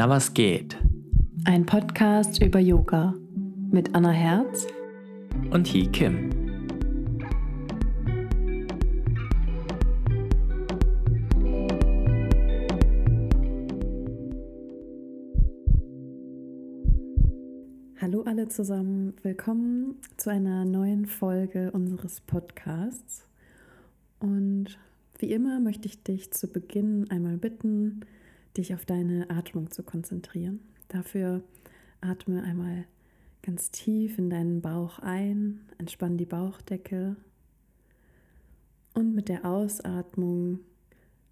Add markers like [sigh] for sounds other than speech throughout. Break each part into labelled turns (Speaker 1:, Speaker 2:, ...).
Speaker 1: Na was geht?
Speaker 2: Ein Podcast über Yoga mit Anna Herz
Speaker 1: und Hee Kim.
Speaker 2: Hallo alle zusammen, willkommen zu einer neuen Folge unseres Podcasts. Und wie immer möchte ich dich zu Beginn einmal bitten, dich auf deine Atmung zu konzentrieren. Dafür atme einmal ganz tief in deinen Bauch ein, entspann die Bauchdecke und mit der Ausatmung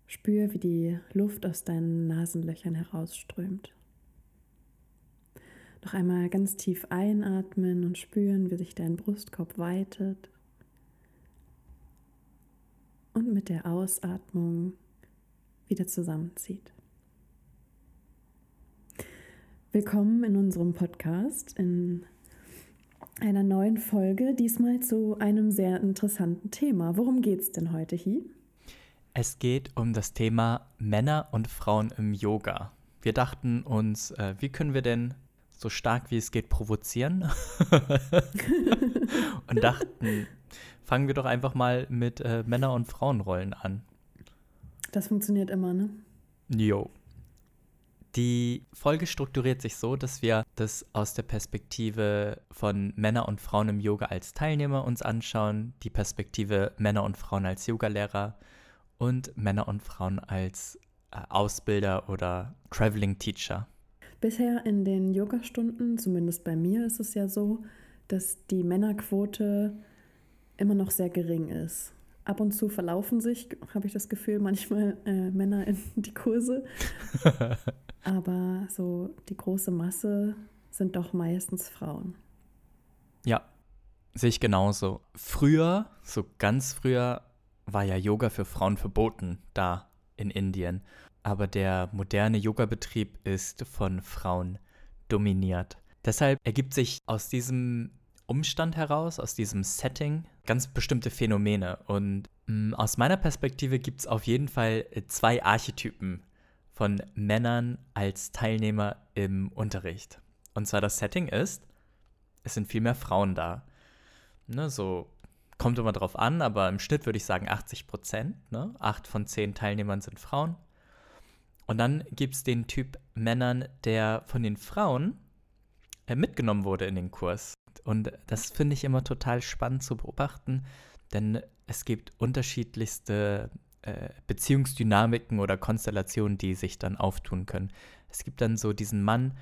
Speaker 2: spür, wie die Luft aus deinen Nasenlöchern herausströmt. Noch einmal ganz tief einatmen und spüren, wie sich dein Brustkorb weitet. Und mit der Ausatmung wieder zusammenzieht. Willkommen in unserem Podcast, in einer neuen Folge, diesmal zu einem sehr interessanten Thema. Worum geht es denn heute, Hi?
Speaker 1: Es geht um das Thema Männer und Frauen im Yoga. Wir dachten uns, äh, wie können wir denn so stark wie es geht provozieren? [laughs] und dachten, fangen wir doch einfach mal mit äh, Männer- und Frauenrollen an.
Speaker 2: Das funktioniert immer, ne?
Speaker 1: Jo. Die Folge strukturiert sich so, dass wir das aus der Perspektive von Männer und Frauen im Yoga als Teilnehmer uns anschauen, die Perspektive Männer und Frauen als Yogalehrer und Männer und Frauen als äh, Ausbilder oder Traveling Teacher.
Speaker 2: Bisher in den Yogastunden, zumindest bei mir ist es ja so, dass die Männerquote immer noch sehr gering ist. Ab und zu verlaufen sich, habe ich das Gefühl, manchmal äh, Männer in die Kurse. [laughs] Aber so die große Masse sind doch meistens Frauen.
Speaker 1: Ja, sehe ich genauso. Früher, so ganz früher, war ja Yoga für Frauen verboten da in Indien. Aber der moderne Yoga-Betrieb ist von Frauen dominiert. Deshalb ergibt sich aus diesem Umstand heraus, aus diesem Setting, ganz bestimmte Phänomene. Und mh, mm, aus meiner Perspektive gibt es auf jeden Fall zwei Archetypen von Männern als Teilnehmer im Unterricht. Und zwar das Setting ist, es sind viel mehr Frauen da. Ne, so kommt immer drauf an, aber im Schnitt würde ich sagen 80 Prozent. Ne? Acht von zehn Teilnehmern sind Frauen. Und dann gibt es den Typ Männern, der von den Frauen äh, mitgenommen wurde in den Kurs. Und das finde ich immer total spannend zu beobachten, denn es gibt unterschiedlichste äh, Beziehungsdynamiken oder Konstellationen, die sich dann auftun können. Es gibt dann so diesen Mann,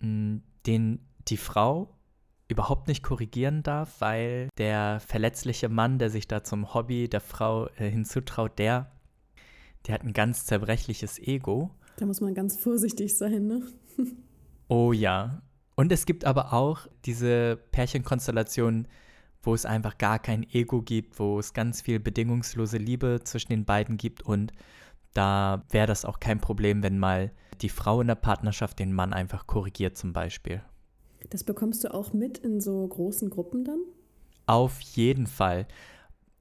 Speaker 1: mh, den die Frau überhaupt nicht korrigieren darf, weil der verletzliche Mann, der sich da zum Hobby der Frau äh, hinzutraut, der, der hat ein ganz zerbrechliches Ego.
Speaker 2: Da muss man ganz vorsichtig sein, ne? [laughs]
Speaker 1: oh ja. Und es gibt aber auch diese Pärchenkonstellationen, wo es einfach gar kein Ego gibt, wo es ganz viel bedingungslose Liebe zwischen den beiden gibt und da wäre das auch kein Problem, wenn mal die Frau in der Partnerschaft den Mann einfach korrigiert zum Beispiel.
Speaker 2: Das bekommst du auch mit in so großen Gruppen dann?
Speaker 1: Auf jeden Fall.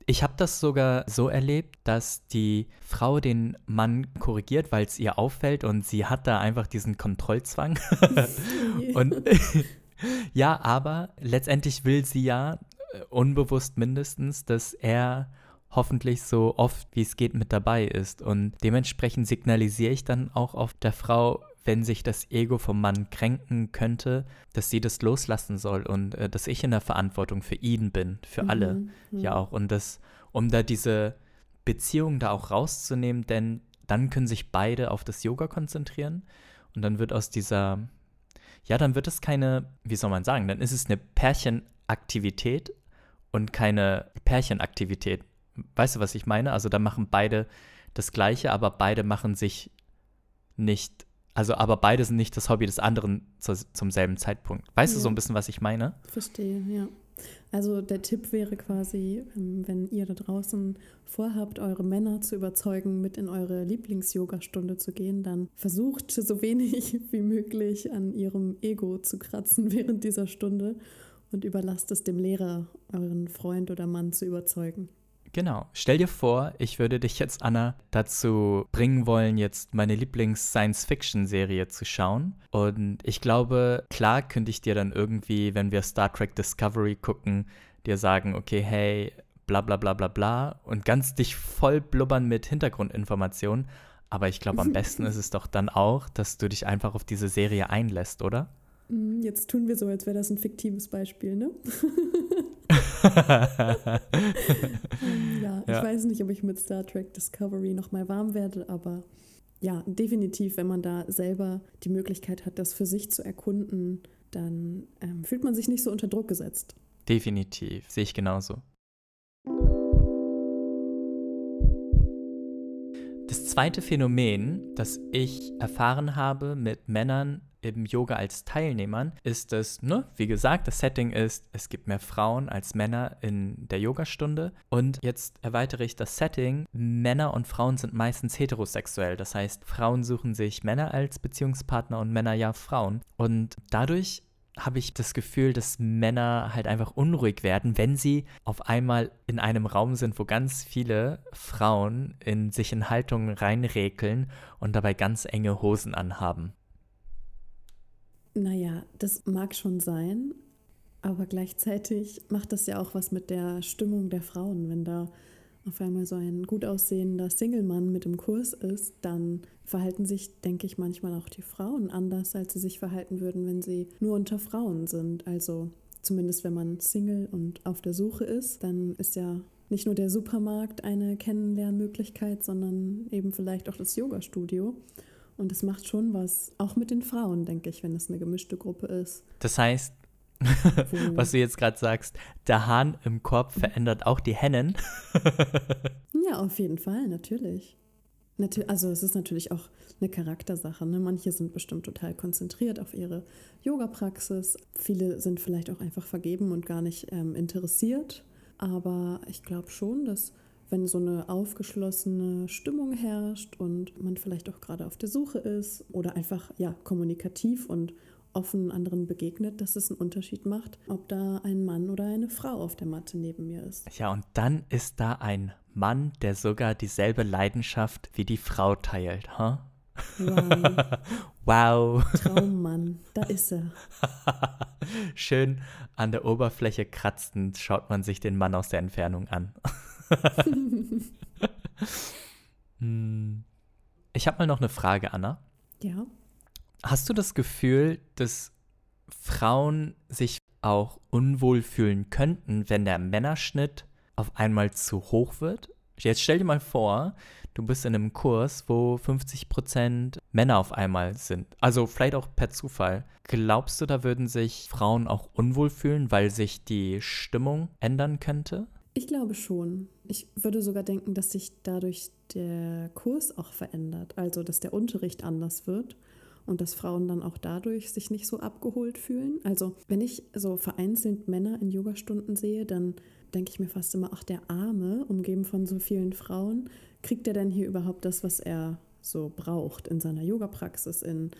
Speaker 1: Ich habe das sogar so erlebt, dass die Frau den Mann korrigiert, weil es ihr auffällt und sie hat da einfach diesen Kontrollzwang. [laughs] und [laughs] ja, aber letztendlich will sie ja unbewusst mindestens, dass er hoffentlich so oft wie es geht mit dabei ist. Und dementsprechend signalisiere ich dann auch auf der Frau, wenn sich das Ego vom Mann kränken könnte, dass sie das loslassen soll und äh, dass ich in der Verantwortung für ihn bin, für mhm, alle ja. ja auch. Und das, um da diese Beziehung da auch rauszunehmen, denn dann können sich beide auf das Yoga konzentrieren und dann wird aus dieser, ja, dann wird es keine, wie soll man sagen, dann ist es eine Pärchenaktivität und keine Pärchenaktivität. Weißt du, was ich meine? Also da machen beide das Gleiche, aber beide machen sich nicht, also aber beide sind nicht das Hobby des anderen zu, zum selben Zeitpunkt. Weißt ja. du so ein bisschen, was ich meine?
Speaker 2: Verstehe, ja. Also der Tipp wäre quasi, ähm, wenn ihr da draußen vorhabt, eure Männer zu überzeugen, mit in eure Lieblings-Yoga-Stunde zu gehen, dann versucht so wenig [laughs] wie möglich an ihrem Ego zu kratzen während dieser Stunde und überlasst es dem Lehrer, euren Freund oder Mann zu überzeugen.
Speaker 1: Genau. Stell dir vor, ich würde dich jetzt, Anna, dazu bringen wollen, jetzt meine Lieblings-Science-Fiction-Serie zu schauen. Und ich glaube, klar könnte ich dir dann irgendwie, wenn wir Star Trek Discovery gucken, dir sagen, okay, hey, bla bla bla bla bla und ganz dich voll blubbern mit Hintergrundinformationen. Aber ich glaube, am [laughs] besten ist es doch dann auch, dass du dich einfach auf diese Serie einlässt, oder?
Speaker 2: Mm, jetzt tun wir so, als wäre das ein fiktives Beispiel, ne? [laughs] Ja, ich ja. weiß nicht, ob ich mit Star Trek Discovery nochmal warm werde, aber ja, definitiv, wenn man da selber die Möglichkeit hat, das für sich zu erkunden, dann ähm, fühlt man sich nicht so unter Druck gesetzt.
Speaker 1: Definitiv, sehe ich genauso. Das zweite Phänomen, das ich erfahren habe mit Männern im Yoga als Teilnehmern, ist dass, ne, wie gesagt, das Setting ist, es gibt mehr Frauen als Männer in der Yogastunde. Und jetzt erweitere ich das Setting. Männer und Frauen sind meistens heterosexuell. Das heißt, Frauen suchen sich Männer als Beziehungspartner und Männer ja Frauen. Und dadurch habe ich das Gefühl, dass Männer halt einfach unruhig werden, wenn sie auf einmal in einem Raum sind, wo ganz viele Frauen in sich in Haltungen reinrekeln und dabei ganz enge Hosen anhaben.
Speaker 2: Naja, das mag schon sein, aber gleichzeitig macht das ja auch was mit der Stimmung der Frauen, wenn da auf einmal so ein gut aussehender Single-Mann mit im Kurs ist, dann verhalten sich, denke ich, manchmal auch die Frauen anders, als sie sich verhalten würden, wenn sie nur unter Frauen sind. Also zumindest wenn man Single und auf der Suche ist, dann ist ja nicht nur der Supermarkt eine Kennenlernmöglichkeit, sondern eben vielleicht auch das Yoga-Studio. Und es macht schon was, auch mit den Frauen, denke ich, wenn es eine gemischte Gruppe ist.
Speaker 1: Das heißt, [laughs] was du jetzt gerade sagst, der Hahn im Korb verändert auch die Hennen. [laughs]
Speaker 2: ja, auf jeden Fall, natürlich. Also es ist natürlich auch eine Charaktersache. Ne? Manche sind bestimmt total konzentriert auf ihre Yoga-Praxis. Viele sind vielleicht auch einfach vergeben und gar nicht ähm, interessiert. Aber ich glaube schon, dass wenn so eine aufgeschlossene Stimmung herrscht und man vielleicht auch gerade auf der Suche ist oder einfach ja kommunikativ und offen anderen begegnet, dass es einen Unterschied macht, ob da ein Mann oder eine Frau auf der Matte neben mir ist.
Speaker 1: Ja, und dann ist da ein Mann, der sogar dieselbe Leidenschaft wie die Frau teilt, huh? Wow. [laughs] wow.
Speaker 2: Traummann, da ist er. [laughs]
Speaker 1: Schön an der Oberfläche kratzend schaut man sich den Mann aus der Entfernung an. [laughs] [laughs] Hm. ich habe mal noch eine Frage, Anna.
Speaker 2: Ja.
Speaker 1: Hast du das Gefühl, dass Frauen sich auch unwohl fühlen könnten, wenn der Männerschnitt auf einmal zu hoch wird? Jetzt stell dir mal vor, du bist in einem Kurs, wo 50% Männer auf einmal sind. Also vielleicht auch per Zufall. Glaubst du, da würden sich Frauen auch unwohl fühlen, weil sich die Stimmung ändern könnte?
Speaker 2: Ich glaube schon. Ich würde sogar denken, dass sich dadurch der Kurs auch verändert, also dass der Unterricht anders wird und dass Frauen dann auch dadurch sich nicht so abgeholt fühlen. Also wenn ich so vereinzelt Männer in Yogastunden sehe, dann denke ich mir fast immer, ach der Arme, umgeben von so vielen Frauen, kriegt er denn hier überhaupt das, was er so braucht in seiner Yoga-Praxis, in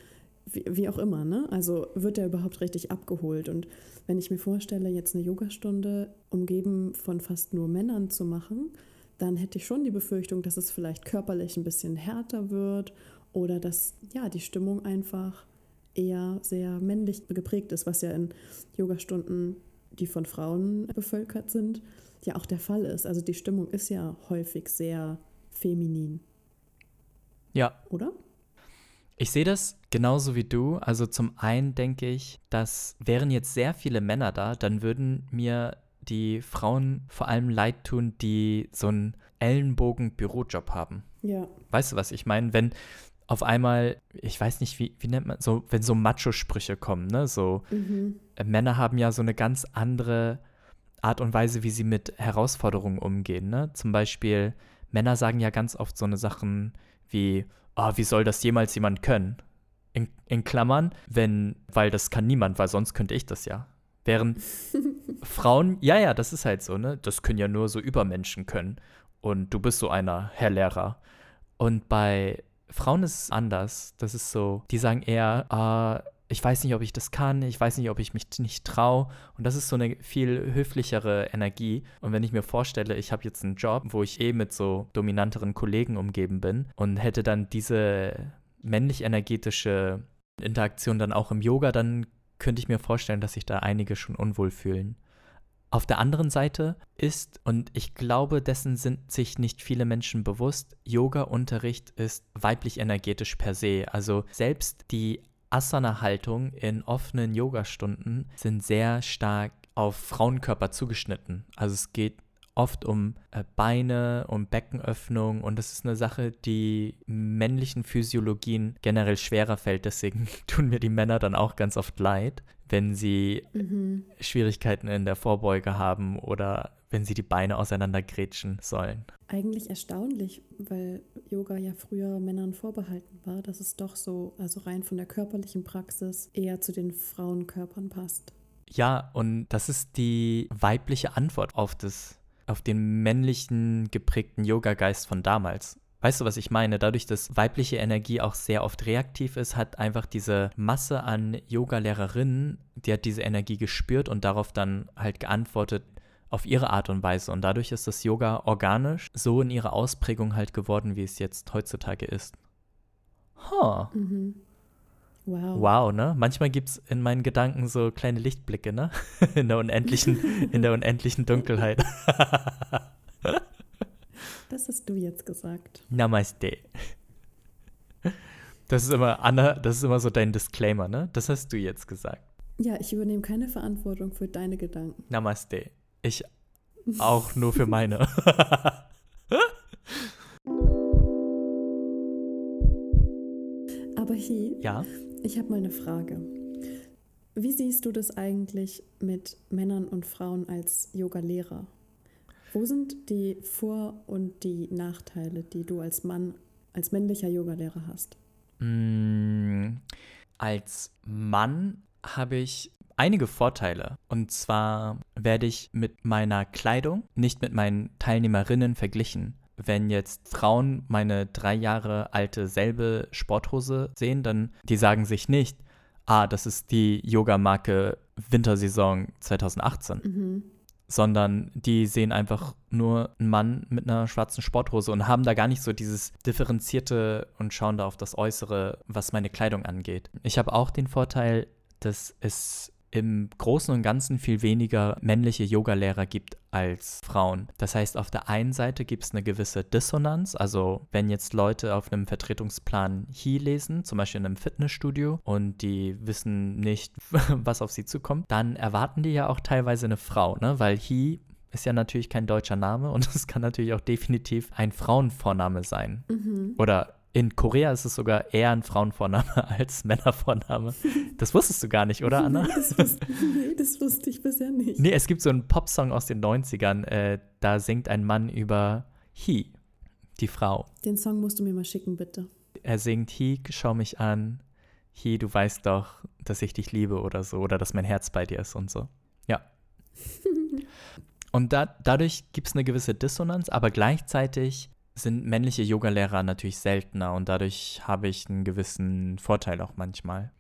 Speaker 2: wie, wie, auch immer, ne? Also wird er überhaupt richtig abgeholt? Und wenn ich mir vorstelle, jetzt eine Yogastunde umgeben von fast nur Männern zu machen, dann hätte ich schon die Befürchtung, dass es vielleicht körperlich ein bisschen härter wird oder dass ja die Stimmung einfach eher sehr männlich geprägt ist, was ja in Yogastunden, die von Frauen bevölkert sind, ja auch der Fall ist. Also die Stimmung ist ja häufig sehr feminin.
Speaker 1: Ja.
Speaker 2: Oder?
Speaker 1: Ich sehe das genauso wie du. Also zum einen denke ich, dass wären jetzt sehr viele Männer da, dann würden mir die Frauen vor allem leid tun, die so einen Ellenbogen-Bürojob haben.
Speaker 2: Ja.
Speaker 1: Weißt du, was ich meine? Wenn auf einmal, ich weiß nicht, wie, wie nennt man so, wenn so Macho-Sprüche kommen, ne? So, mhm. äh, Männer haben ja so eine ganz andere Art und Weise, wie sie mit Herausforderungen umgehen, ne? Zum Beispiel, Männer sagen ja ganz oft so eine Sachen wie, oh, wie soll das jemals jemand können? In, in Klammern, wenn, weil das kann niemand, weil sonst könnte ich das ja. Während [laughs] Frauen, ja, ja, das ist halt so, ne? Das können ja nur so Übermenschen können. Und du bist so einer, Herr Lehrer. Und bei Frauen ist es anders. Das ist so, die sagen eher, ah, ich weiß nicht, ob ich das kann, ich weiß nicht, ob ich mich nicht traue. Und das ist so eine viel höflichere Energie. Und wenn ich mir vorstelle, ich habe jetzt einen Job, wo ich eh mit so dominanteren Kollegen umgeben bin und hätte dann diese männlich-energetische Interaktion dann auch im Yoga, dann könnte ich mir vorstellen, dass sich da einige schon unwohl fühlen. Auf der anderen Seite ist, und ich glaube, dessen sind sich nicht viele Menschen bewusst, Yoga-Unterricht ist weiblich energetisch per se. Also selbst die Asana-Haltung in offenen Yogastunden sind sehr stark auf Frauenkörper zugeschnitten. Also es geht oft um äh, Beine, um Beckenöffnung und das ist eine Sache, die männlichen Physiologien generell schwerer fällt. Deswegen [laughs] tun mir die Männer dann auch ganz oft leid, wenn sie mhm. Schwierigkeiten in der Vorbeuge haben oder wenn sie die Beine auseinandergrätschen sollen.
Speaker 2: Eigentlich erstaunlich, weil Yoga ja früher Männern vorbehalten war, dass es doch so, also rein von der körperlichen Praxis, eher zu den Frauenkörpern passt.
Speaker 1: Ja, und das ist die weibliche Antwort auf das auf den männlichen geprägten Yoga-Geist von damals. Weißt du, was ich meine? Dadurch, dass weibliche Energie auch sehr oft reaktiv ist, hat einfach diese Masse an Yoga-Lehrerinnen, die hat diese Energie gespürt und darauf dann halt geantwortet auf ihre Art und Weise. Und dadurch ist das Yoga organisch so in ihrer Ausprägung halt geworden, wie es jetzt heutzutage ist. Huh. Mhm. Wow. Wow, ne? Manchmal gibt es in meinen Gedanken so kleine Lichtblicke, ne? [laughs] in der unendlichen, in der unendlichen Dunkelheit. [laughs]
Speaker 2: das hast du jetzt gesagt.
Speaker 1: Namaste. Das ist immer, Anna, das ist immer so dein Disclaimer, ne? Das hast du jetzt gesagt.
Speaker 2: Ja, ich übernehme keine Verantwortung für deine Gedanken.
Speaker 1: Namaste. Ich auch nur für meine. [laughs]
Speaker 2: Aber hier,
Speaker 1: ja?
Speaker 2: Ich habe mal eine Frage. Wie siehst du das eigentlich mit Männern und Frauen als Yoga-Lehrer? Wo sind die Vor- und die Nachteile, die du als Mann, als männlicher Yogalehrer hast?
Speaker 1: Mm, als Mann habe ich einige Vorteile. Und zwar werde ich mit meiner Kleidung nicht mit meinen Teilnehmerinnen verglichen wenn jetzt Frauen meine drei Jahre alte selbe Sporthose sehen, dann die sagen sich nicht, ah, das ist die Yoga-Marke Wintersaison 2018. Mhm. Sondern die sehen einfach nur einen Mann mit einer schwarzen Sporthose und haben da gar nicht so dieses Differenzierte und schauen da auf das Äußere, was meine Kleidung angeht. Ich habe auch den Vorteil, dass es im Großen und Ganzen viel weniger männliche Yogalehrer gibt als Frauen. Das heißt, auf der einen Seite gibt es eine gewisse Dissonanz, also wenn jetzt Leute auf einem Vertretungsplan He lesen, zum Beispiel in einem Fitnessstudio, und die wissen nicht, [laughs] was auf sie zukommt, dann erwarten die ja auch teilweise eine Frau, ne? weil He ist ja natürlich kein deutscher Name und [laughs] es kann natürlich auch definitiv ein Frauenvorname sein. Mhm. Oder in Korea ist es sogar eher ein Frauenvorname [laughs] als Männervorname. Das wusstest du gar nicht, oder, [laughs] Anna?
Speaker 2: Nee, das wusste, nee, das wusste ich bisher nicht.
Speaker 1: Nee, es gibt so einen Popsong aus den 90ern, äh, da singt ein Mann über He, die Frau.
Speaker 2: Den Song musst du mir mal schicken, bitte.
Speaker 1: Er singt He, schau mich an. He, du weißt doch, dass ich dich liebe oder so, oder dass mein Herz bei dir ist und so. Ja. [laughs] und da, dadurch gibt es eine gewisse Dissonanz, aber gleichzeitig sind männliche Yogalehrer natürlich seltener und dadurch habe ich einen gewissen Vorteil auch manchmal.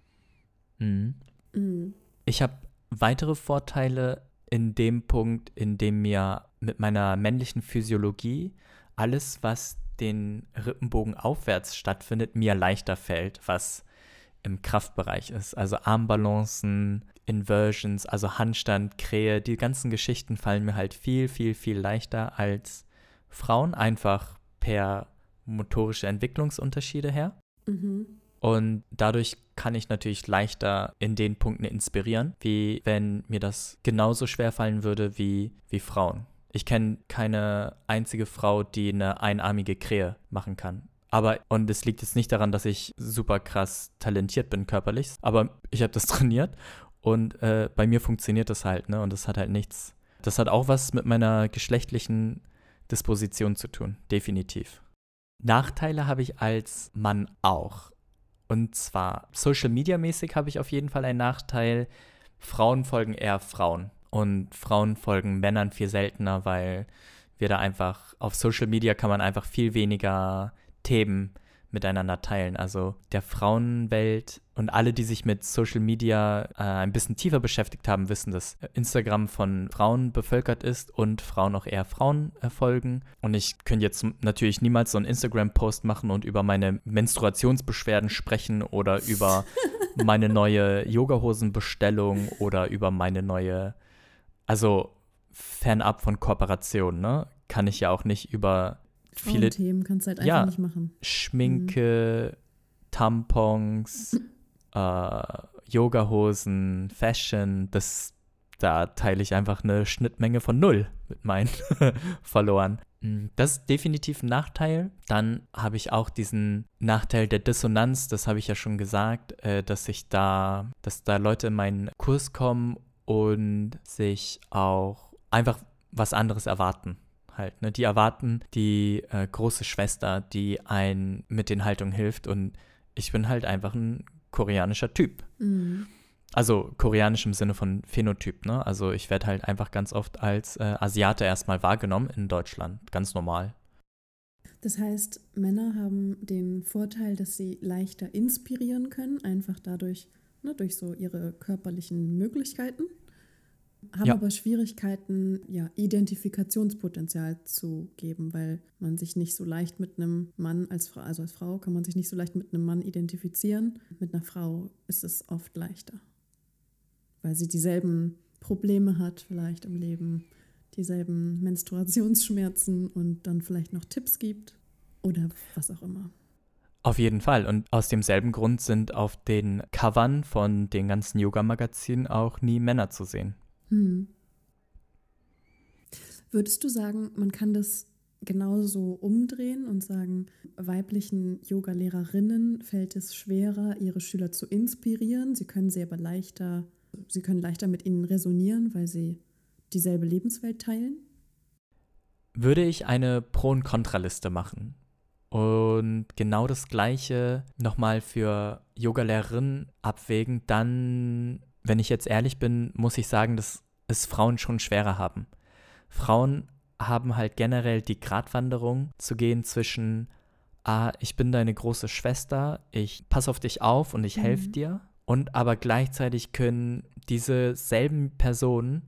Speaker 1: Mhm. Mhm. Ich habe weitere Vorteile in dem Punkt, in dem mir mit meiner männlichen Physiologie alles, was den Rippenbogen aufwärts stattfindet, mir leichter fällt, was im Kraftbereich ist. Also Armbalancen, Inversions, also Handstand, Krähe, die ganzen Geschichten fallen mir halt viel, viel, viel leichter als Frauen, einfach per motorische Entwicklungsunterschiede her. Mhm. Und dadurch kann ich natürlich leichter in den Punkten inspirieren, wie wenn mir das genauso schwer fallen würde wie, wie Frauen. Ich kenne keine einzige Frau, die eine einarmige Krähe machen kann. Aber, und es liegt jetzt nicht daran, dass ich super krass talentiert bin körperlich, aber ich habe das [laughs] trainiert und äh, bei mir funktioniert das halt, ne? Und das hat halt nichts. Das hat auch was mit meiner geschlechtlichen Disposition zu tun, definitiv. Nachteile habe ich als Mann auch. Und zwar Social Media mäßig habe ich auf jeden Fall einen Nachteil. Frauen folgen eher Frauen und Frauen folgen Männern viel seltener, weil wir da einfach auf Social Media kann man einfach viel weniger Themen miteinander teilen. Also der Frauenwelt Und alle, die sich mit Social Media äh, ein bisschen tiefer beschäftigt haben, wissen, dass Instagram von Frauen bevölkert ist und Frauen auch eher Frauen äh, folgen. Und ich könnte jetzt natürlich niemals so einen Instagram-Post machen und über meine Menstruationsbeschwerden sprechen oder über [laughs] meine neue Yogahosenbestellung oder über meine neue, also fernab von Kooperation, ne? Kann ich ja auch nicht über viele
Speaker 2: Themen kannst du halt einfach ja, nicht machen.
Speaker 1: Schminke, mhm. Tampons, äh, Yogahosen, Fashion, das, da teile ich einfach eine Schnittmenge von null mit meinen [laughs] verloren. Mm, das ist definitiv ein Nachteil. Dann habe ich auch diesen Nachteil der Dissonanz, das habe ich ja schon gesagt, äh, dass ich da, dass da Leute in meinen Kurs kommen und sich auch einfach was anderes erwarten. Halt, ne? Die erwarten die äh, große Schwester, die einen mit den Haltungen hilft und ich bin halt einfach ein koreanischer Typ. Mhm. Also koreanisch im Sinne von Phänotyp, ne? Also ich werde halt einfach ganz oft als äh, Asiate erstmal wahrgenommen in Deutschland, ganz normal.
Speaker 2: Das heißt, Männer haben den Vorteil, dass sie leichter inspirieren können, einfach dadurch, ne, durch so ihre körperlichen Möglichkeiten haben ja. aber Schwierigkeiten, ja, Identifikationspotenzial zu geben, weil man sich nicht so leicht mit einem Mann als Frau, also als Frau kann man sich nicht so leicht mit einem Mann identifizieren. Mit einer Frau ist es oft leichter, weil sie dieselben Probleme hat vielleicht im Leben, dieselben Menstruationsschmerzen und dann vielleicht noch Tipps gibt oder was auch immer.
Speaker 1: Auf jeden Fall. Und aus demselben Grund sind auf den Covern von den ganzen Yoga-Magazinen auch nie Männer zu sehen. Hm.
Speaker 2: Würdest du sagen, man kann das genauso umdrehen und sagen, weiblichen Yoga-Lehrerinnen fällt es schwerer, ihre Schüler zu inspirieren. Sie können sie aber leichter, sie können leichter mit ihnen resonieren, weil sie dieselbe Lebenswelt teilen?
Speaker 1: Würde ich eine Pro- und Kontraliste machen und genau das Gleiche nochmal für Yogalehrerinnen abwägen, dann wenn ich jetzt ehrlich bin, muss ich sagen, dass es Frauen schon schwerer haben. Frauen haben halt generell die Gratwanderung zu gehen zwischen, ah, ich bin deine große Schwester, ich passe auf dich auf und ich mhm. helfe dir. Und aber gleichzeitig können diese selben Personen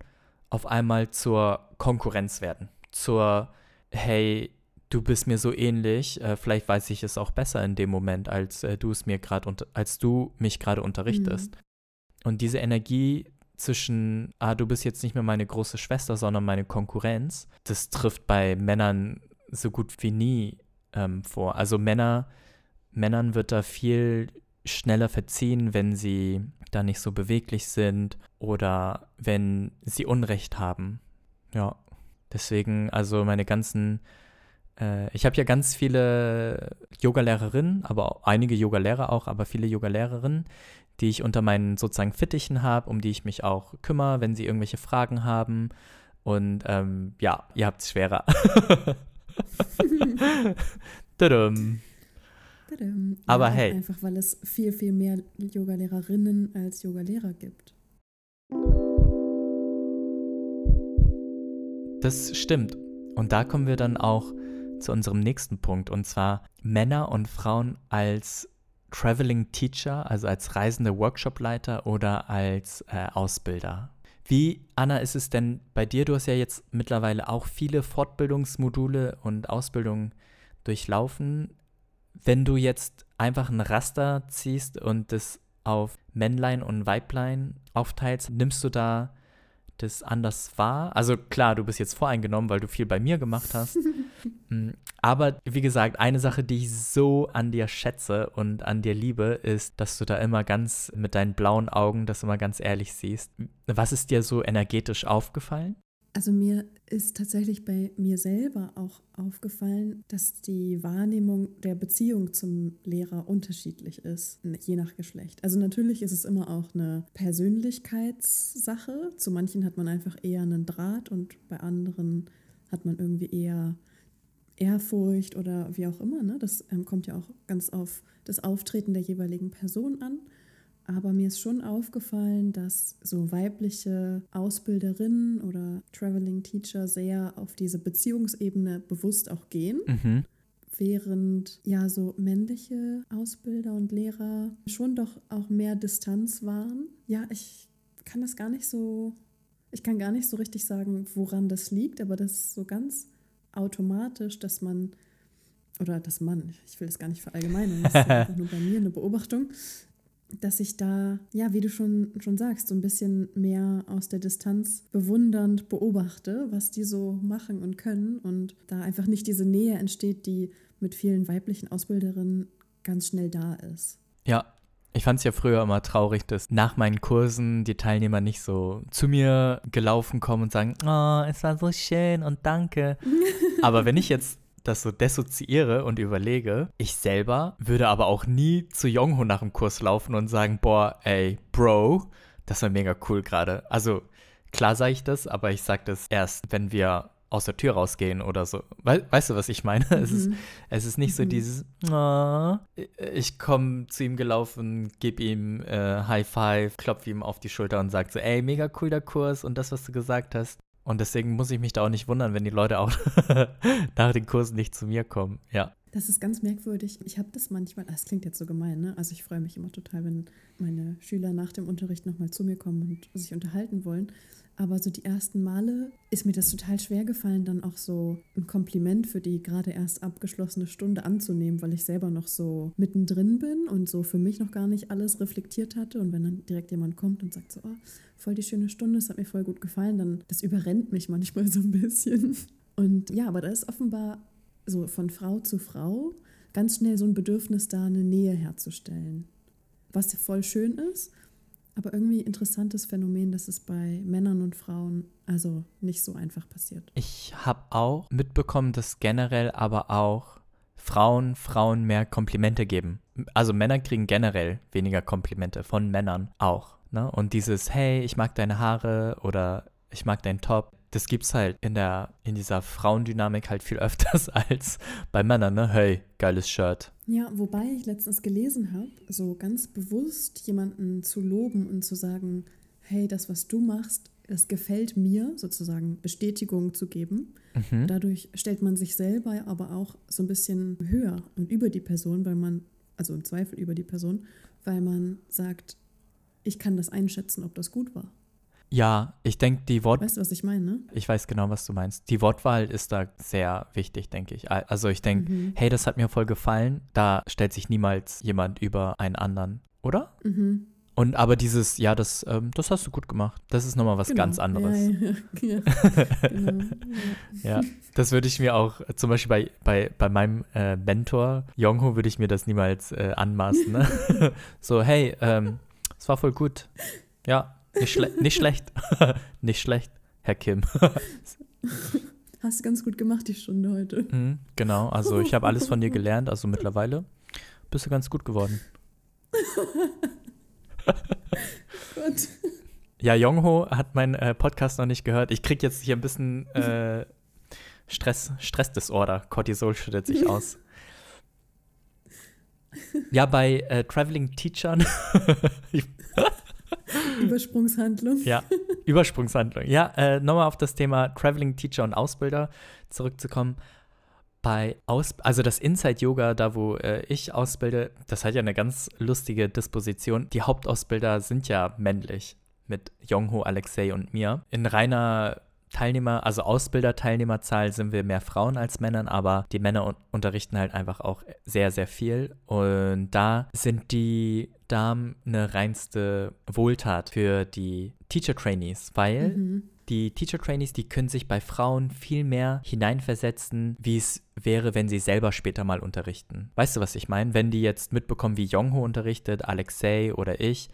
Speaker 1: auf einmal zur Konkurrenz werden. Zur, hey, du bist mir so ähnlich, äh, vielleicht weiß ich es auch besser in dem Moment, als äh, du es mir gerade als du mich gerade unterrichtest. Mhm. Und diese Energie zwischen, ah, du bist jetzt nicht mehr meine große Schwester, sondern meine Konkurrenz, das trifft bei Männern so gut wie nie ähm, vor. Also Männer, Männern wird da viel schneller verziehen, wenn sie da nicht so beweglich sind oder wenn sie Unrecht haben. Ja, deswegen, also meine ganzen, äh, ich habe ja ganz viele Yogalehrerinnen, aber einige Yogalehrer auch, aber viele Yogalehrerinnen, die ich unter meinen sozusagen Fittichen habe, um die ich mich auch kümmere, wenn sie irgendwelche Fragen haben. Und ähm, ja, ihr habt es schwerer. [laughs]
Speaker 2: Tadam. Tadam. Aber ja, hey. Einfach weil es viel, viel mehr Yogalehrerinnen als Yogalehrer gibt.
Speaker 1: Das stimmt. Und da kommen wir dann auch zu unserem nächsten Punkt, und zwar Männer und Frauen als Traveling Teacher, also als reisende Workshopleiter oder als äh, Ausbilder. Wie, Anna, ist es denn bei dir? Du hast ja jetzt mittlerweile auch viele Fortbildungsmodule und Ausbildungen durchlaufen. Wenn du jetzt einfach ein Raster ziehst und das auf Männlein und Weiblein aufteilst, nimmst du da das anders wahr? Also klar, du bist jetzt voreingenommen, weil du viel bei mir gemacht hast. [laughs] Mm, aber wie gesagt, eine Sache, die ich so an dir schätze und an dir liebe, ist, dass du da immer ganz mit deinen blauen Augen das immer ganz ehrlich siehst. Was ist dir so energetisch aufgefallen?
Speaker 2: Also mir ist tatsächlich bei mir selber auch aufgefallen, dass die Wahrnehmung der Beziehung zum Lehrer unterschiedlich ist, je nach Geschlecht. Also natürlich ist es immer auch eine Persönlichkeitssache. Zu manchen hat man einfach eher einen Draht und bei anderen hat man irgendwie eher Ehrfurcht oder wie auch immer. Ne? Das ähm, kommt ja auch ganz auf das Auftreten der jeweiligen Person an. Aber mir ist schon aufgefallen, dass so weibliche Ausbilderinnen oder Traveling Teacher sehr auf diese Beziehungsebene bewusst auch gehen. Mhm. während ja so männliche Ausbilder und Lehrer schon doch auch mehr Distanz waren. Ja, ich kann das gar nicht so, ich kann gar nicht so richtig sagen, woran das liegt, aber das ist so ganz automatisch, dass man, oder dass man, ich will das gar nicht verallgemeinern, das ist [laughs] nur bei mir eine Beobachtung, dass ich da, ja, wie du schon, schon sagst, so ein bisschen mehr aus der Distanz bewundernd beobachte, was die so machen und können und da einfach nicht diese Nähe entsteht, die mit vielen weiblichen Ausbilderinnen ganz schnell da ist.
Speaker 1: Ja, ich fand es ja früher immer traurig, dass nach meinen Kursen die Teilnehmer nicht so zu mir gelaufen kommen und sagen, oh, es war so schön und danke. [laughs] Aber wenn ich jetzt das so dissoziiere und überlege, ich selber würde aber auch nie zu Jongho nach dem Kurs laufen und sagen, boah, ey, Bro, das war mega cool gerade. Also klar sage ich das, aber ich sage das erst, wenn wir aus der Tür rausgehen oder so. We weißt du, was ich meine? [laughs] Mhm. Es, ist, es ist nicht mhm. so dieses, oh, ich komme zu ihm gelaufen, gebe ihm äh, High Five, klopfe ihm auf die Schulter und sage so, ey, mega cool der Kurs und das, was du gesagt hast. Und deswegen muss ich mich da auch nicht wundern, wenn die Leute auch [laughs] nach den Kursen nicht zu mir kommen. Ja.
Speaker 2: Das ist ganz merkwürdig. Ich habe das manchmal, das klingt jetzt so gemein, ne? Also ich freue mich immer total, wenn meine Schüler nach dem Unterricht nochmal zu mir kommen und sich unterhalten wollen. Aber so die ersten Male ist mir das total schwer gefallen, dann auch so ein Kompliment für die gerade erst abgeschlossene Stunde anzunehmen, weil ich selber noch so mittendrin bin und so für mich noch gar nicht alles reflektiert hatte. Und wenn dann direkt jemand kommt und sagt so, oh, voll die schöne Stunde, es hat mir voll gut gefallen, dann das überrennt mich manchmal so ein bisschen. Und ja, aber da ist offenbar so von Frau zu Frau ganz schnell so ein Bedürfnis da, eine Nähe herzustellen. Was voll schön ist aber irgendwie interessantes Phänomen, dass es bei Männern und Frauen also nicht so einfach passiert.
Speaker 1: Ich habe auch mitbekommen, dass generell aber auch Frauen Frauen mehr Komplimente geben. Also Männer kriegen generell weniger Komplimente von Männern auch. Ne? Und dieses, hey, ich mag deine Haare oder ich mag deinen Top, das gibt's halt in der, in dieser Frauendynamik halt viel [laughs] öfters als bei Männern, ne? Hey, geiles Shirt.
Speaker 2: Ja, wobei ich letztens gelesen habe, so ganz bewusst jemanden zu loben und zu sagen, hey, das, was du machst, das gefällt mir, sozusagen Bestätigung zu geben. Mhm. Dadurch stellt man sich selber aber auch so ein bisschen höher und über die Person, weil man, also im Zweifel über die Person, weil man sagt, ich kann das einschätzen, ob das gut war.
Speaker 1: Ja, ich denke, die Wort.
Speaker 2: Weißt du, was ich meine? Ne?
Speaker 1: Ich weiß genau, was du meinst. Die Wortwahl ist da sehr wichtig, denke ich. Also ich denke, mhm. hey, das hat mir voll gefallen. Da stellt sich niemals jemand über einen anderen, oder? Mhm. Und aber dieses, ja, das, ähm, das hast du gut gemacht. Das ist nochmal was genau. ganz anderes. Ja, ja, ja. [laughs] genau. ja. das würde ich mir auch, zum Beispiel bei, bei, bei meinem äh, Mentor, Yongho, würde ich mir das niemals äh, anmaßen. Ne? [laughs] [laughs] so, hey, ähm, es war voll gut. Ja, nicht, schle [laughs] nicht schlecht. [laughs] nicht schlecht, Herr Kim. [laughs]
Speaker 2: Hast du ganz gut gemacht, die Stunde heute.
Speaker 1: Mhm, genau, also ich habe alles von dir gelernt, also mittlerweile bist du ganz gut geworden. Gut. Ja, Jongho hat meinen äh, Podcast noch nicht gehört. Ich kriege jetzt hier ein bisschen äh, Stress, Stressdisorder. Cortisol schüttet sich aus. Ja, bei äh, Traveling Teachern. [laughs]
Speaker 2: Übersprungshandlung.
Speaker 1: Ja, Übersprungshandlung. Ja, äh, nochmal auf das Thema Traveling Teacher und Ausbilder zurückzukommen. Bei Aus also das Inside Yoga, da wo äh, ich ausbilde, das hat ja eine ganz lustige Disposition. Die Hauptausbilder sind ja männlich mit Jongho, Alexei und mir. In reiner Teilnehmer, also Ausbilder-Teilnehmerzahl sind wir mehr Frauen als Männern, aber die Männer un unterrichten halt einfach auch sehr, sehr viel. Und da sind die Damen eine reinste Wohltat für die Teacher-Trainees, weil mhm. die Teacher-Trainees, die können sich bei Frauen viel mehr hineinversetzen, wie es wäre, wenn sie selber später mal unterrichten. Weißt du, was ich meine? Wenn die jetzt mitbekommen, wie Jongho unterrichtet, Alexei oder ich,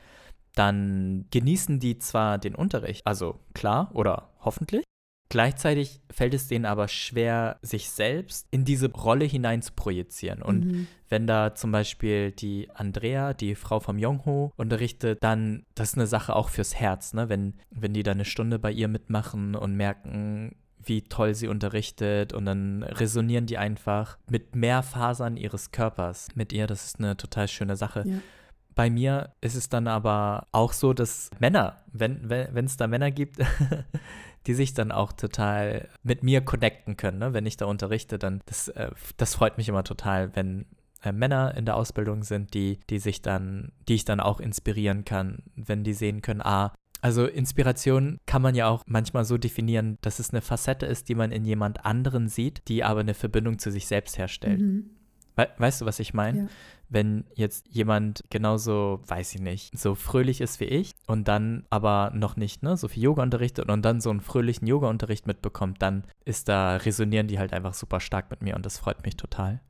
Speaker 1: dann genießen die zwar den Unterricht, also klar oder hoffentlich, Gleichzeitig fällt es denen aber schwer, sich selbst in diese Rolle hinein zu projizieren. Und mhm. wenn da zum Beispiel die Andrea, die Frau vom Jongho, unterrichtet, dann das ist eine Sache auch fürs Herz, ne? Wenn, wenn die da eine Stunde bei ihr mitmachen und merken, wie toll sie unterrichtet und dann resonieren die einfach mit mehr Fasern ihres Körpers mit ihr. Das ist eine total schöne Sache. Ja. bei mir ist es dann aber auch so, dass Männer, wenn es wenn, da Männer gibt, [laughs] die sich dann auch total mit mir connecten können, ne? wenn ich da unterrichte, dann das, äh, das freut mich immer total, wenn äh, Männer in der Ausbildung sind, die, die sich dann, die ich dann auch inspirieren kann, wenn die sehen können, ah, also Inspiration kann man ja auch manchmal so definieren, dass es eine Facette ist, die man in jemand anderen sieht, die aber eine Verbindung zu sich selbst herstellt. Mhm. We weißt du, was ich meine? Ja. Wenn jetzt jemand genauso, weiß ich nicht, so fröhlich ist wie ich und dann aber noch nicht ne, so viel Yoga unterrichtet und dann so einen fröhlichen Yoga-Unterricht mitbekommt, dann ist da, resonieren die halt einfach super stark mit mir und das freut mich total.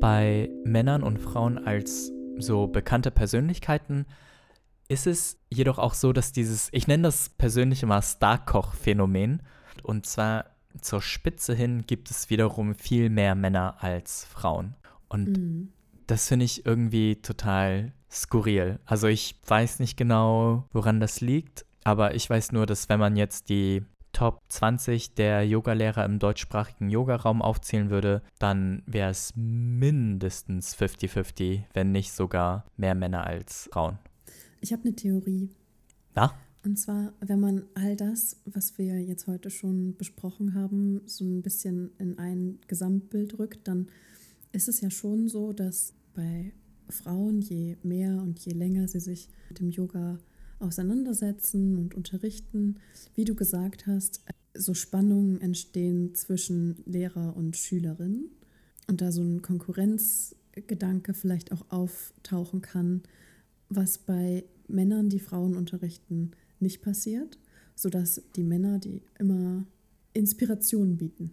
Speaker 1: Bei Männern und Frauen als so bekannte Persönlichkeiten ist es jedoch auch so, dass dieses, ich nenne das persönlich immer Starkoch-Phänomen, und zwar zur Spitze hin gibt es wiederum viel mehr Männer als Frauen. Und mhm. das finde ich irgendwie total skurril. Also ich weiß nicht genau, woran das liegt, aber ich weiß nur, dass wenn man jetzt die Top 20 der Yogalehrer im deutschsprachigen Yogaraum aufzählen würde, dann wäre es mindestens 50-50, wenn nicht sogar mehr Männer als Frauen.
Speaker 2: Ich habe eine Theorie.
Speaker 1: Na?
Speaker 2: Und zwar, wenn man all das, was wir jetzt heute schon besprochen haben, so ein bisschen in ein Gesamtbild rückt, dann ist es ja schon so, dass bei Frauen, je mehr und je länger sie sich mit dem Yoga auseinandersetzen und unterrichten, wie du gesagt hast, so Spannungen entstehen zwischen Lehrer und Schülerin. Und da so ein Konkurrenzgedanke vielleicht auch auftauchen kann, was bei Männern, die Frauen unterrichten, nicht passiert, sodass die Männer, die immer Inspiration bieten,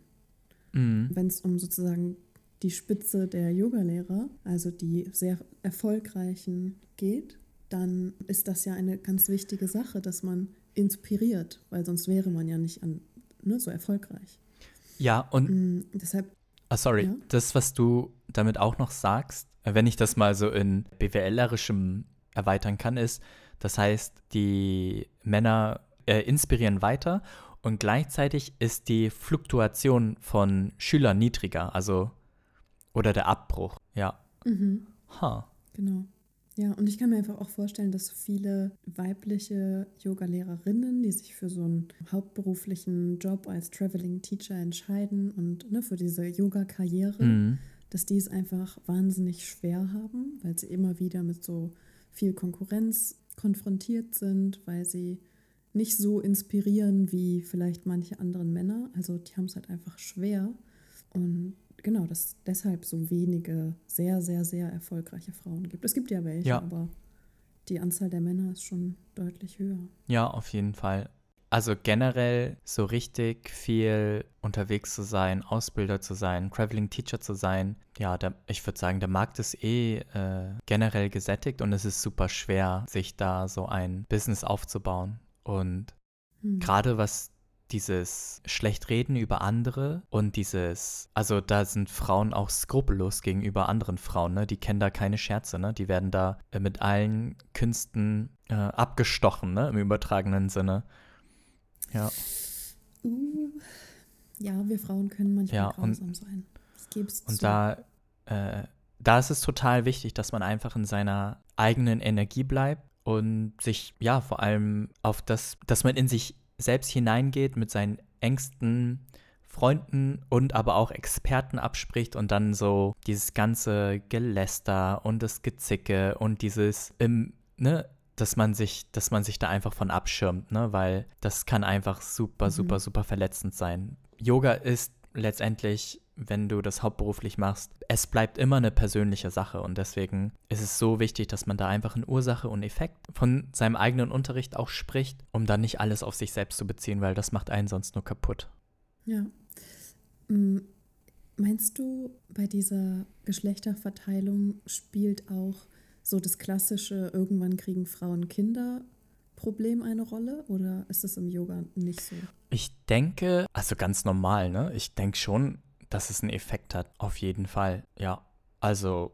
Speaker 2: mhm. wenn es um sozusagen die Spitze der Yogalehrer, also die sehr erfolgreichen geht, dann ist das ja eine ganz wichtige Sache, dass man inspiriert, weil sonst wäre man ja nicht an, ne, so erfolgreich.
Speaker 1: Ja, und mm, deshalb. Ah, sorry, ja? das, was du damit auch noch sagst, wenn ich das mal so in BWLerischem erweitern kann, ist, das heißt, die Männer äh, inspirieren weiter und gleichzeitig ist die Fluktuation von Schülern niedriger, also oder der Abbruch, ja.
Speaker 2: Mhm. Huh. Genau. Ja, und ich kann mir einfach auch vorstellen, dass viele weibliche Yoga-Lehrerinnen, die sich für so einen hauptberuflichen Job als Traveling Teacher entscheiden und ne, für diese Yoga-Karriere, mhm. dass die es einfach wahnsinnig schwer haben, weil sie immer wieder mit so viel Konkurrenz konfrontiert sind, weil sie nicht so inspirieren wie vielleicht manche anderen Männer. Also die haben es halt einfach schwer. Und genau, dass es deshalb so wenige sehr, sehr, sehr erfolgreiche Frauen gibt. Es gibt ja welche, ja. aber die Anzahl der Männer ist schon deutlich höher.
Speaker 1: Ja, auf jeden Fall. Also generell so richtig viel unterwegs zu sein, Ausbilder zu sein, Traveling Teacher zu sein, ja, der, ich würde sagen, der Markt ist eh äh, generell gesättigt und es ist super schwer, sich da so ein Business aufzubauen. Und hm. gerade was dieses Schlechtreden über andere und dieses, also da sind Frauen auch skrupellos gegenüber anderen Frauen, ne? Die kennen da keine Scherze, ne? Die werden da äh, mit allen Künsten äh, abgestochen, ne? Im übertragenen Sinne. Ja.
Speaker 2: Uh, ja, wir Frauen können manchmal ja, grausam und, sein. Ich gebe es
Speaker 1: zu. Und da, äh, da ist es total wichtig, dass man einfach in seiner eigenen Energie bleibt und sich, ja, vor allem auf das, dass man in sich selbst hineingeht mit seinen engsten Freunden und aber auch Experten abspricht und dann so dieses ganze Geläster und das Gezicke und dieses im, ne, dass man sich, dass man sich da einfach von abschirmt, ne, weil das kann einfach super, mhm. super, super verletzend sein. Yoga ist letztendlich, wenn du das hauptberuflich machst, es bleibt immer eine persönliche Sache und deswegen ist es so wichtig, dass man da einfach in Ursache und Effekt von seinem eigenen Unterricht auch spricht, um dann nicht alles auf sich selbst zu beziehen, weil das macht einen sonst nur kaputt.
Speaker 2: Ja. Meinst du, bei dieser Geschlechterverteilung spielt auch so das klassische, irgendwann kriegen Frauen Kinder Problem eine Rolle oder ist es im Yoga nicht so?
Speaker 1: Ich denke, also ganz normal, ne? Ich denke schon, dass es einen Effekt hat, auf jeden Fall. Ja, also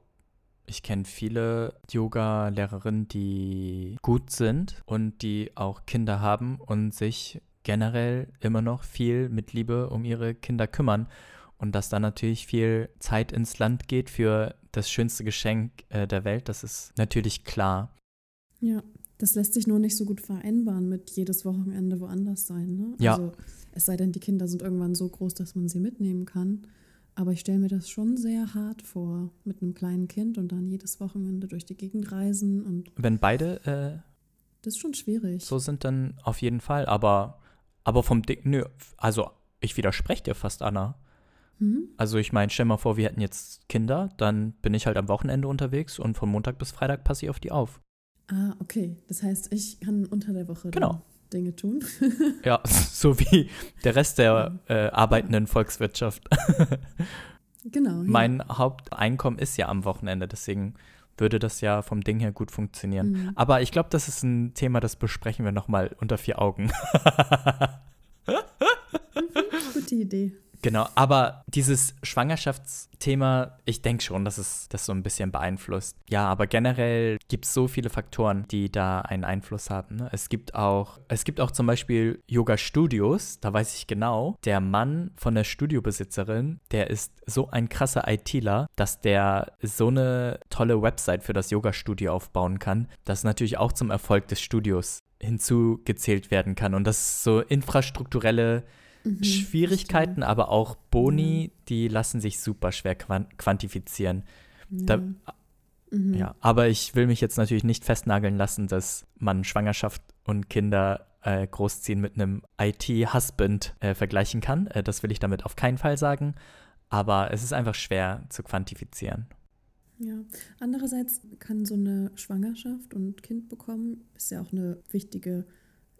Speaker 1: ich kenne viele Yoga-Lehrerinnen, die gut sind und die auch Kinder haben und sich generell immer noch viel mit Liebe um ihre Kinder kümmern. Und dass da natürlich viel Zeit ins Land geht für das schönste Geschenk äh, der Welt, das ist natürlich klar.
Speaker 2: Ja, das lässt sich nur nicht so gut vereinbaren mit jedes Wochenende woanders sein. Ne?
Speaker 1: Ja.
Speaker 2: Also, es sei denn, die Kinder sind irgendwann so groß, dass man sie mitnehmen kann. Aber ich stelle mir das schon sehr hart vor, mit einem kleinen Kind und dann jedes Wochenende durch die Gegend reisen. Und
Speaker 1: Wenn beide äh,
Speaker 2: das ist schon schwierig.
Speaker 1: so sind, dann auf jeden Fall. Aber, aber vom Dick, nö, also ich widerspreche dir fast, Anna.
Speaker 2: Hm?
Speaker 1: Also ich meine, stell mal vor, wir hätten jetzt Kinder, dann bin ich halt am Wochenende unterwegs und von Montag bis Freitag passe ich auf die auf.
Speaker 2: Ah, okay. Das heißt, ich kann unter der Woche
Speaker 1: Genau.
Speaker 2: Dinge tun. [laughs]
Speaker 1: Ja, so wie der Rest der äh, arbeitenden Volkswirtschaft. [laughs]
Speaker 2: genau. ja.
Speaker 1: Mein Haupteinkommen ist ja am Wochenende, deswegen würde das ja vom Ding her gut funktionieren.
Speaker 2: Mhm.
Speaker 1: Aber ich glaube, das ist ein Thema, das besprechen wir nochmal unter vier Augen. [laughs]
Speaker 2: Gute Idee.
Speaker 1: Genau, aber dieses Schwangerschaftsthema, ich denke schon, dass es das so ein bisschen beeinflusst. Ja, aber generell gibt es so viele Faktoren, die da einen Einfluss haben. Ne? Es gibt auch, es gibt auch zum Beispiel Yoga-Studios, da weiß ich genau, der Mann von der Studiobesitzerin, der ist so ein krasser ITler, dass der so eine tolle Website für das Yoga-Studio aufbauen kann, das natürlich auch zum Erfolg des Studios hinzugezählt werden kann. Und das ist so infrastrukturelle
Speaker 2: Mhm,
Speaker 1: Schwierigkeiten, aber auch Boni, die lassen sich super schwer quan quantifizieren.
Speaker 2: verstehe.
Speaker 1: Da,
Speaker 2: Mhm.
Speaker 1: ja, aber ich will mich jetzt natürlich nicht festnageln lassen, dass man Schwangerschaft und Kinder äh, großziehen mit einem IT-Husband äh, vergleichen kann. Äh, das will ich damit auf keinen Fall sagen. Aber es ist einfach schwer zu quantifizieren.
Speaker 2: Ja, andererseits kann so eine Schwangerschaft und Kind bekommen, ist ja auch eine wichtige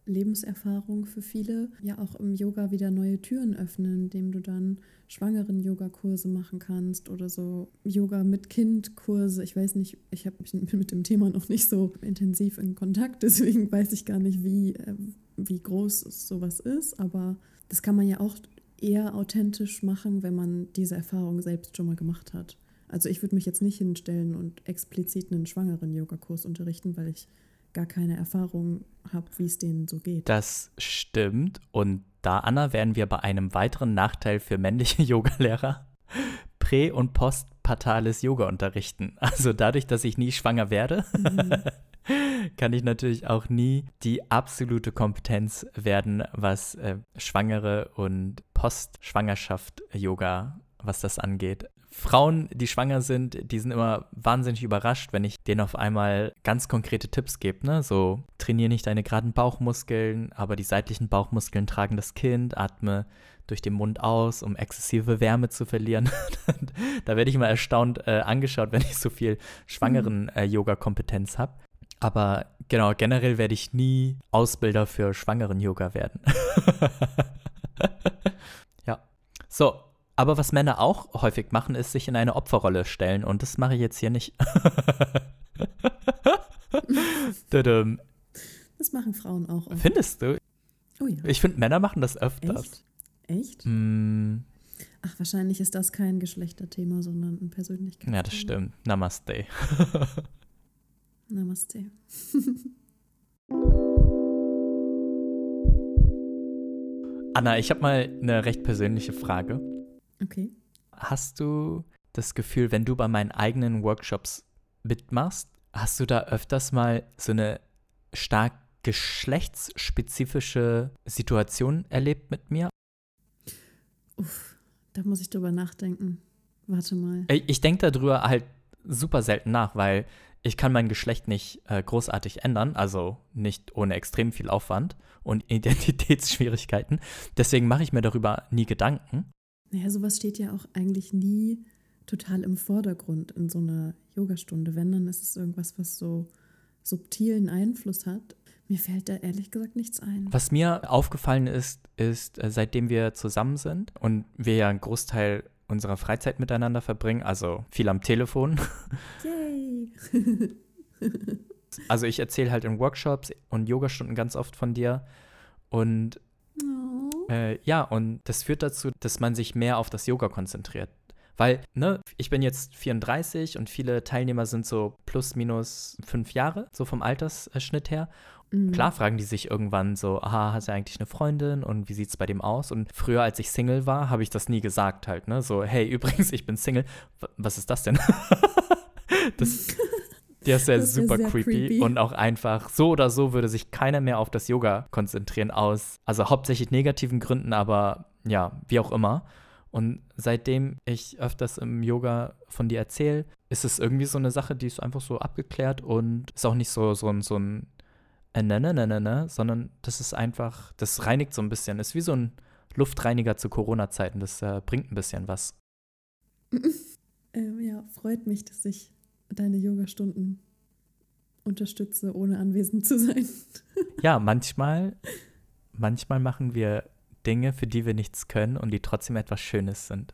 Speaker 2: Lebenserfahrung für viele, ja auch im Yoga wieder neue Türen öffnen, indem du dann schwangeren Yogakurse machen kannst oder so Yoga mit Kind Kurse. Ich weiß nicht, ich habe mich [laughs] mit dem Thema noch nicht so intensiv in Kontakt, [laughs] deswegen weiß ich gar nicht, wie, äh, wie groß sowas ist, aber das kann man ja auch eher authentisch machen, wenn man diese Erfahrung selbst schon mal gemacht hat. Also ich würde mich jetzt nicht hinstellen und explizit einen schwangeren Yogakurs unterrichten, weil ich gar keine Erfahrung habe, wie es denen so geht.
Speaker 1: Das stimmt. Und da, Anna, wären wir bei einem weiteren Nachteil für männliche [laughs] Yogalehrer. Prä- und postpartales Yoga unterrichten. Also dadurch, dass ich nie schwanger werde, [laughs] kann ich natürlich auch nie die absolute Kompetenz werden, was äh, Schwangere und Post-Schwangerschaft-Yoga, was das angeht. Frauen, die schwanger sind, die sind immer wahnsinnig überrascht, wenn ich denen auf einmal ganz konkrete Tipps gebe. Ne? So, trainiere nicht deine geraden Bauchmuskeln, aber die seitlichen Bauchmuskeln tragen das Kind, atme durch den Mund aus, um exzessive Wärme zu verlieren. [laughs] da werde ich immer erstaunt äh, angeschaut, wenn ich so viel schwangeren äh, Yoga-Kompetenz habe. Aber genau, generell werde ich nie Ausbilder für schwangeren Yoga werden. [laughs] ja. So, aber was Männer auch häufig machen, ist sich in eine Opferrolle stellen. Und das mache ich jetzt hier nicht. [laughs]
Speaker 2: Das machen Frauen auch. oft.
Speaker 1: Findest du?
Speaker 2: Oh ja.
Speaker 1: Ich finde, Männer machen das öfters.
Speaker 2: Echt? Echt?
Speaker 1: Mm,
Speaker 2: Ach, wahrscheinlich ist das kein Geschlechterthema, sondern ein Persönlichkeitsthema.
Speaker 1: ja, das stimmt. Namaste.
Speaker 2: Namaste. [laughs]
Speaker 1: Anna, ich habe mal eine recht persönliche Frage.
Speaker 2: Okay.
Speaker 1: Hast du das Gefühl, wenn du bei meinen eigenen Workshops mitmachst, hast du da öfters mal so eine stark geschlechtsspezifische Situation erlebt mit mir?
Speaker 2: Uff, da muss ich drüber nachdenken. Warte mal.
Speaker 1: Ich, ich denke darüber halt super selten nach, weil ich kann mein Geschlecht nicht äh, großartig ändern, also nicht ohne extrem viel Aufwand und [laughs] Identitätsschwierigkeiten. Deswegen mache ich mir darüber nie Gedanken.
Speaker 2: Naja, sowas steht ja auch eigentlich nie total im Vordergrund in so einer Yogastunde. Wenn, dann ist es irgendwas, was so subtilen Einfluss hat. Mir fällt da ehrlich gesagt nichts ein.
Speaker 1: Was mir aufgefallen ist, ist, äh, seitdem wir zusammen sind und wir ja einen Großteil unserer Freizeit miteinander verbringen, also viel am Telefon. [laughs]
Speaker 2: Yay! [laughs]
Speaker 1: Also ich erzähle halt in Workshops und Yogastunden ganz oft von dir. Und. Äh, ja, und das führt dazu, dass man sich mehr auf das Yoga konzentriert. Weil, ne, ich bin jetzt 34 und viele Teilnehmer sind so plus minus fünf Jahre, so vom Altersschnitt her. Mhm. Klar fragen die sich irgendwann so, aha, hast du eigentlich eine Freundin und wie sieht's bei dem aus? Und früher, als ich Single war, habe ich das nie gesagt halt, ne? So, hey, [laughs] übrigens, ich bin Single. Was ist das denn? [laughs] das, [laughs] der ist ja das super ist creepy. creepy. und auch einfach so oder so würde sich keiner mehr auf das Yoga konzentrieren aus, also hauptsächlich negativen Gründen, aber ja, wie auch immer. Und seitdem ich öfters im Yoga von dir erzähle, ist es irgendwie so eine Sache, die ist einfach so abgeklärt und ist auch nicht so, so, so ein äh, ne, ne, ne, ne, ne, sondern das ist einfach, das reinigt so ein bisschen. Ist wie so ein Luftreiniger zu Corona-Zeiten. Das äh, bringt ein bisschen was. [laughs]
Speaker 2: ähm, ja, freut mich, dass ich deine Yoga-Stunden unterstütze, ohne anwesend zu sein. [laughs]
Speaker 1: ja, manchmal, manchmal machen wir Dinge, für die wir nichts können und die trotzdem etwas Schönes sind.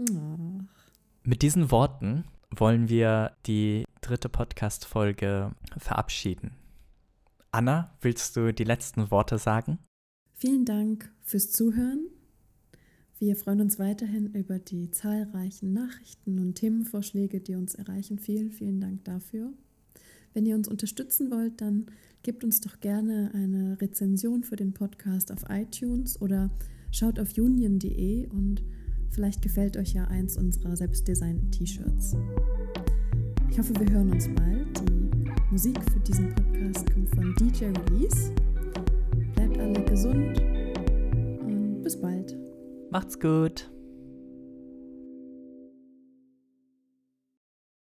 Speaker 1: Ach. Mit diesen Worten wollen wir die dritte Podcast-Folge verabschieden. Anna, willst du die letzten Worte sagen?
Speaker 2: Vielen Dank fürs Zuhören. Wir freuen uns weiterhin über die zahlreichen Nachrichten und Themenvorschläge, die uns erreichen. Vielen, vielen Dank dafür. Wenn ihr uns unterstützen wollt, dann gebt uns doch gerne eine Rezension für den Podcast auf iTunes oder schaut auf union.de und vielleicht gefällt euch ja eins unserer selbstdesignten T-Shirts. Ich hoffe, wir hören uns bald. Die Musik für diesen Podcast kommt von DJ Release. Bleibt alle gesund und bis bald.
Speaker 1: Macht's gut.